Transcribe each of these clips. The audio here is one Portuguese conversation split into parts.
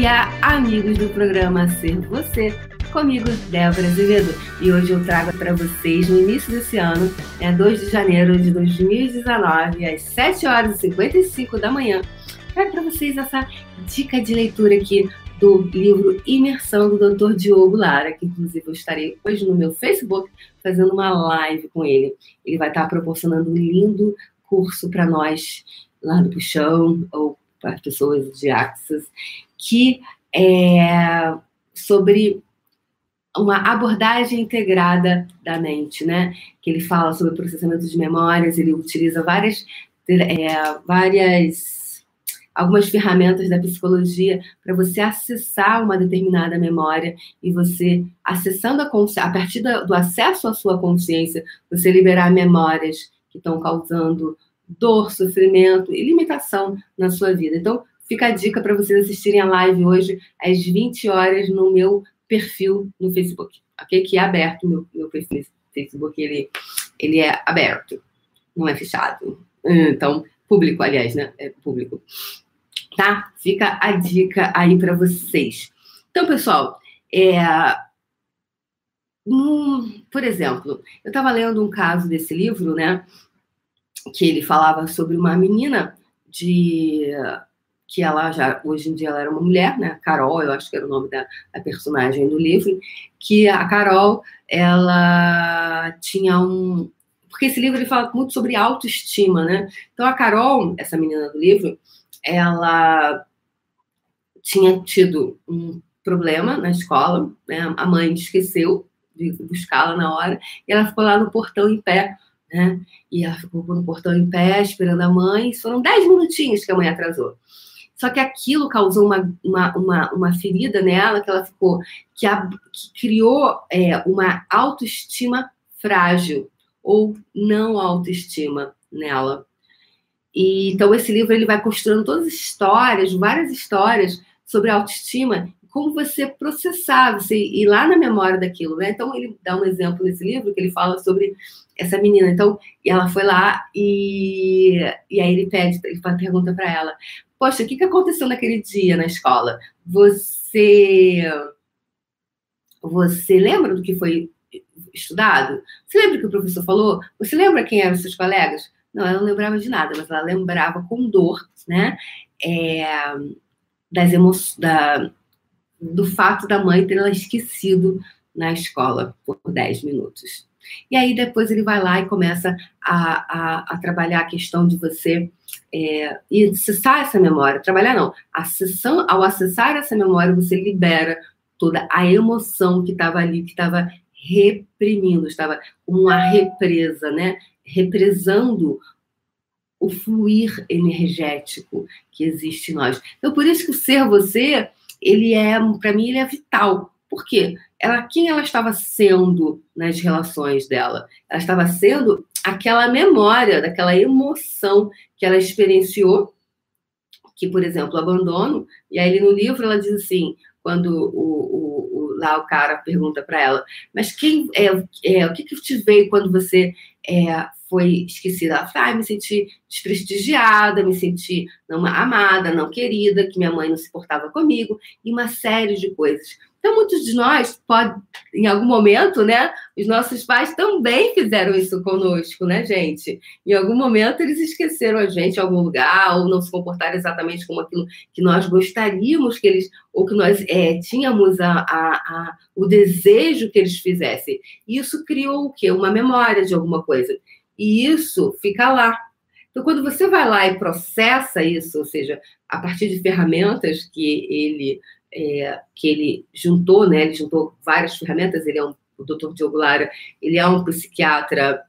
dia, amigos do programa Ser Você, comigo, Débora Azevedo. E hoje eu trago para vocês, no início desse ano, é 2 de janeiro de 2019, às 7 horas e 55 da manhã, trago para vocês essa dica de leitura aqui do livro Imersão do Dr. Diogo Lara, que inclusive eu estarei hoje no meu Facebook fazendo uma live com ele. Ele vai estar proporcionando um lindo curso para nós lá do Puxão, ou para pessoas de Axis, que é sobre uma abordagem integrada da mente, né? Que ele fala sobre processamento de memórias, ele utiliza várias, é, várias algumas ferramentas da psicologia para você acessar uma determinada memória e você acessando a a partir do acesso à sua consciência, você liberar memórias que estão causando dor, sofrimento e limitação na sua vida. Então, fica a dica para vocês assistirem a live hoje às 20 horas no meu perfil no Facebook, ok? Que é aberto, meu, meu perfil no Facebook, ele, ele é aberto, não é fechado. Então, público, aliás, né? É público. Tá? Fica a dica aí para vocês. Então, pessoal, é, hum, por exemplo, eu estava lendo um caso desse livro, né? Que ele falava sobre uma menina de que ela já hoje em dia ela era uma mulher, né? Carol, eu acho que era o nome da, da personagem do livro, que a Carol ela tinha um porque esse livro ele fala muito sobre autoestima, né? Então a Carol, essa menina do livro, ela tinha tido um problema na escola, né? A mãe esqueceu de buscá-la na hora e ela ficou lá no portão em pé né? E ela ficou no portão em pé, esperando a mãe. Foram dez minutinhos que a mãe atrasou. Só que aquilo causou uma, uma, uma, uma ferida nela, que ela ficou, que, a, que criou é, uma autoestima frágil ou não autoestima nela. E, então esse livro ele vai construindo todas as histórias, várias histórias sobre autoestima, como você processar, você ir lá na memória daquilo, né? Então ele dá um exemplo nesse livro que ele fala sobre essa menina. Então, ela foi lá e, e aí ele pede, ele pergunta para ela: Poxa, o que, que aconteceu naquele dia na escola? Você. Você lembra do que foi estudado? Você lembra o que o professor falou? Você lembra quem eram seus colegas? Não, ela não lembrava de nada, mas ela lembrava com dor, né? É, das emoções, do fato da mãe ter ela esquecido na escola por 10 minutos. E aí depois ele vai lá e começa a, a, a trabalhar a questão de você é, e acessar essa memória. Trabalhar não. Acessão, ao acessar essa memória, você libera toda a emoção que estava ali, que estava reprimindo, estava uma represa, né? Represando o fluir energético que existe em nós. Então, por isso que o ser você, ele é, para mim, ele é vital. Por quê? ela, quem ela estava sendo nas relações dela? Ela estava sendo aquela memória, daquela emoção que ela experienciou, que, por exemplo, abandono. E aí, no livro, ela diz assim: quando o, o, o lá o cara pergunta para ela, mas quem é, é, o que, que te veio quando você é, foi esquecida? Ela fala, ah, me senti desprestigiada, me senti não amada, não querida, que minha mãe não se portava comigo, e uma série de coisas. Então, muitos de nós, pode, em algum momento, né? Os nossos pais também fizeram isso conosco, né, gente? Em algum momento, eles esqueceram a gente em algum lugar, ou não se comportaram exatamente como aquilo que nós gostaríamos que eles, ou que nós é, tínhamos a, a, a, o desejo que eles fizessem. Isso criou o quê? Uma memória de alguma coisa. E isso fica lá. Então, quando você vai lá e processa isso, ou seja, a partir de ferramentas que ele é, que ele juntou, né? Ele juntou várias ferramentas. Ele é um, o Dr. Diogo Lara, ele é um psiquiatra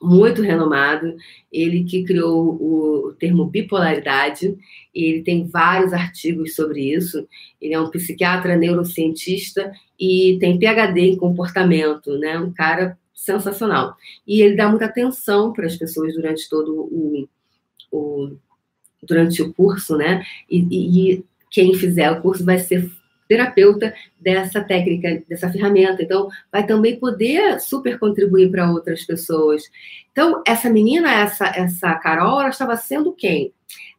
muito renomado, ele que criou o termo bipolaridade, ele tem vários artigos sobre isso. Ele é um psiquiatra neurocientista e tem PhD em comportamento, né? Um cara sensacional. E ele dá muita atenção para as pessoas durante todo o, o durante o curso, né? E, e, quem fizer o curso vai ser terapeuta dessa técnica, dessa ferramenta. Então, vai também poder super contribuir para outras pessoas. Então, essa menina, essa, essa Carol, ela estava sendo quem?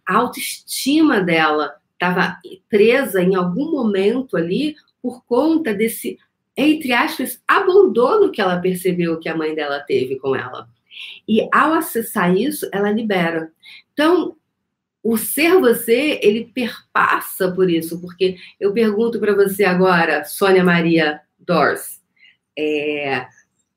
A autoestima dela estava presa em algum momento ali por conta desse, entre aspas, abandono que ela percebeu que a mãe dela teve com ela. E ao acessar isso, ela libera. Então, o ser você, ele perpassa por isso, porque eu pergunto para você agora, Sônia Maria Dors, é,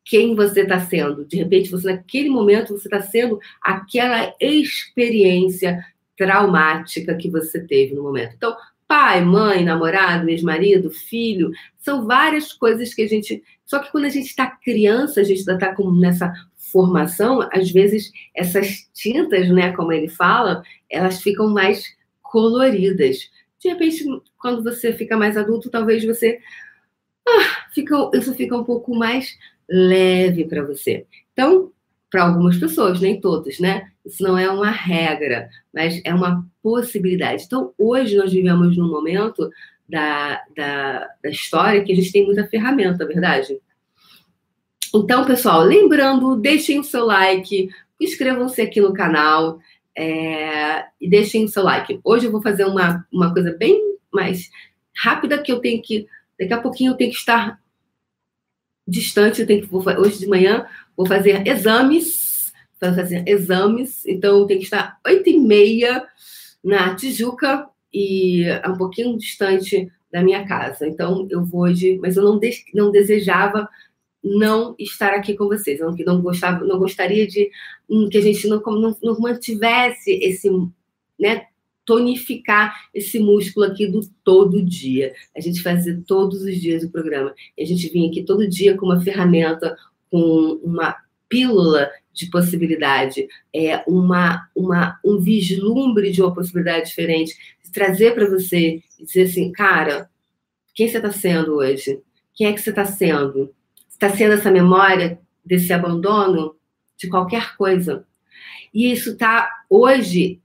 quem você está sendo? De repente, você naquele momento você está sendo aquela experiência traumática que você teve no momento. Então, pai, mãe, namorado, ex-marido, filho, são várias coisas que a gente. Só que quando a gente está criança, a gente ainda está nessa formação, às vezes essas tintas, né, como ele fala, elas ficam mais coloridas. De repente, quando você fica mais adulto, talvez você ah, fica, isso fica um pouco mais leve para você. Então, para algumas pessoas, nem todas, né? Isso não é uma regra, mas é uma possibilidade. Então, hoje nós vivemos num momento da, da, da história que a gente tem muita ferramenta, é verdade? Então, pessoal, lembrando, deixem o seu like, inscrevam-se aqui no canal é, e deixem o seu like. Hoje eu vou fazer uma, uma coisa bem mais rápida que eu tenho que. Daqui a pouquinho eu tenho que estar distante, eu tenho que. Vou, hoje de manhã vou fazer exames. Fazer exames, então tenho que estar oito e meia na Tijuca e é um pouquinho distante da minha casa. Então eu vou hoje, mas eu não, de, não desejava não estar aqui com vocês. Eu não, gostava, não gostaria de hum, que a gente não, não, não mantivesse esse, né, tonificar esse músculo aqui do todo dia. A gente fazer todos os dias o programa. E a gente vinha aqui todo dia com uma ferramenta, com uma pílula de possibilidade, é uma, uma um vislumbre de uma possibilidade diferente, trazer para você e dizer assim, cara, quem você está sendo hoje? Quem é que você está sendo? está sendo essa memória desse abandono de qualquer coisa. E isso está hoje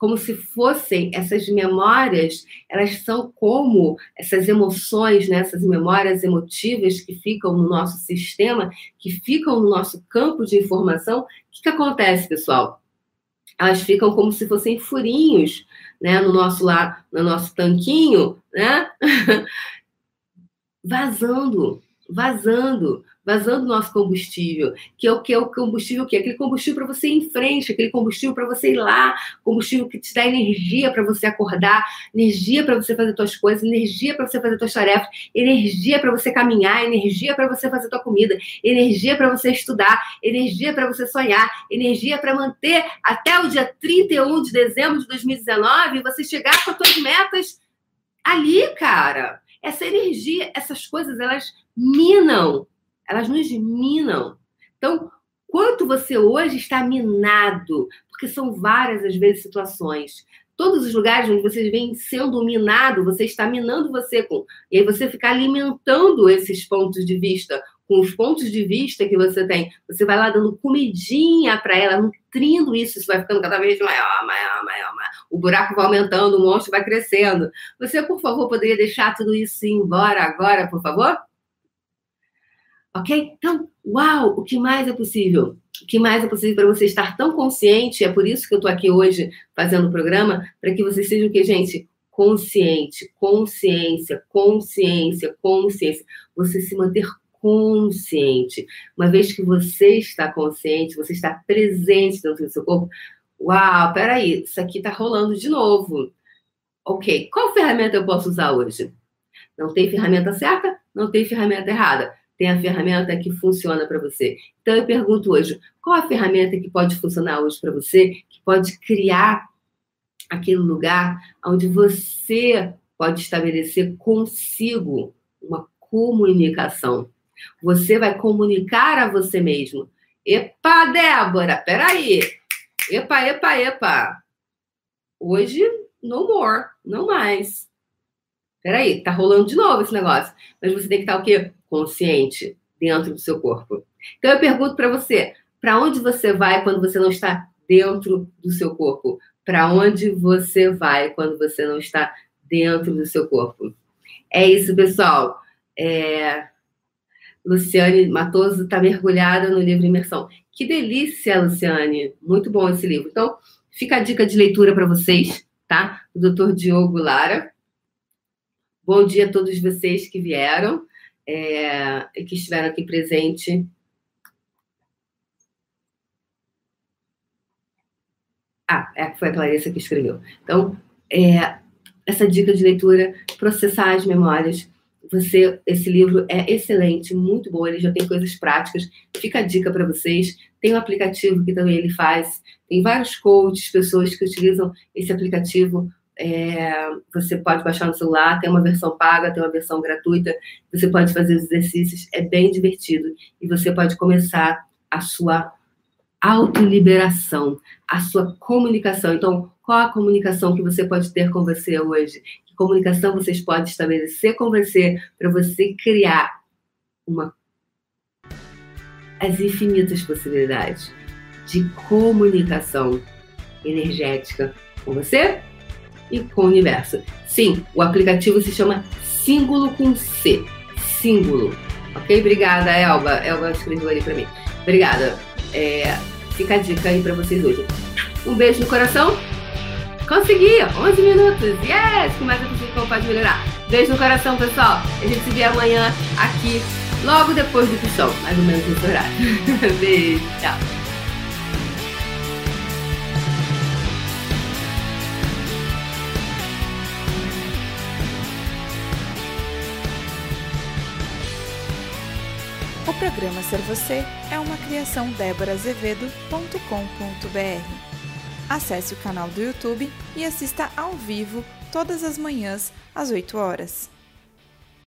como se fossem essas memórias, elas são como essas emoções, né, essas memórias emotivas que ficam no nosso sistema, que ficam no nosso campo de informação. O que, que acontece, pessoal? Elas ficam como se fossem furinhos, né, no nosso lá, no nosso tanquinho, né, vazando vazando, vazando nosso combustível, que é o que é o combustível que é aquele combustível para você ir em frente, aquele combustível para você ir lá, combustível que te dá energia para você acordar, energia para você fazer suas coisas, energia para você fazer suas tarefas, energia para você caminhar, energia para você fazer tua comida, energia para você estudar, energia para você sonhar, energia para manter até o dia 31 de dezembro de 2019 você chegar com as suas metas ali, cara. Essa energia, essas coisas, elas minam, elas nos minam. Então, quanto você hoje está minado, porque são várias às vezes situações. Todos os lugares onde você vem sendo minado, você está minando você com. E aí você fica alimentando esses pontos de vista, com os pontos de vista que você tem. Você vai lá dando comidinha para ela, nutrindo isso, isso vai ficando cada vez maior, maior, maior, maior. O buraco vai aumentando, o monstro vai crescendo. Você, por favor, poderia deixar tudo isso ir embora agora, por favor? Ok? Então, uau, o que mais é possível? O que mais é possível para você estar tão consciente? É por isso que eu estou aqui hoje fazendo o programa, para que você seja o que, gente? Consciente, consciência, consciência, consciência. Você se manter consciente. Uma vez que você está consciente, você está presente dentro do seu corpo. Uau, peraí, isso aqui está rolando de novo. Ok, qual ferramenta eu posso usar hoje? Não tem ferramenta certa, não tem ferramenta errada tem a ferramenta que funciona para você. Então eu pergunto hoje, qual a ferramenta que pode funcionar hoje para você, que pode criar aquele lugar onde você pode estabelecer consigo uma comunicação. Você vai comunicar a você mesmo. Epa, Débora, peraí. Epa, epa, epa. Hoje, no more, não mais. Peraí, tá rolando de novo esse negócio. Mas você tem que estar o quê? consciente dentro do seu corpo. Então eu pergunto para você, para onde você vai quando você não está dentro do seu corpo? Para onde você vai quando você não está dentro do seu corpo? É isso, pessoal. É... Luciane Matoso está mergulhada no livro Imersão. Que delícia, Luciane! Muito bom esse livro. Então, fica a dica de leitura para vocês, tá? do Dr. Diogo Lara. Bom dia a todos vocês que vieram é, e que estiveram aqui presente. Ah, é, foi a Clarissa que escreveu. Então, é, essa dica de leitura, processar as memórias. Você, esse livro é excelente, muito bom, ele já tem coisas práticas. Fica a dica para vocês. Tem um aplicativo que também ele faz. Tem vários coaches, pessoas que utilizam esse aplicativo é, você pode baixar no celular, tem uma versão paga, tem uma versão gratuita. Você pode fazer os exercícios, é bem divertido. E você pode começar a sua autoliberação, a sua comunicação. Então, qual a comunicação que você pode ter com você hoje? Comunicação vocês podem estabelecer com você para você criar uma as infinitas possibilidades de comunicação energética com você e com o universo. Sim, o aplicativo se chama Símbolo com C. Símbolo. Ok? Obrigada, Elba. Elba escreveu ali para mim. Obrigada. É, fica a dica aí para vocês hoje. Um beijo no coração. Consegui! 11 minutos. Yes! Eu preciso como pode melhorar? Beijo no coração, pessoal. A gente se vê amanhã aqui, logo depois do puxão. Mais ou menos nesse horário. Beijo. Tchau. programa Ser Você é uma criação déborazevedo.com.br. Acesse o canal do YouTube e assista ao vivo todas as manhãs às 8 horas.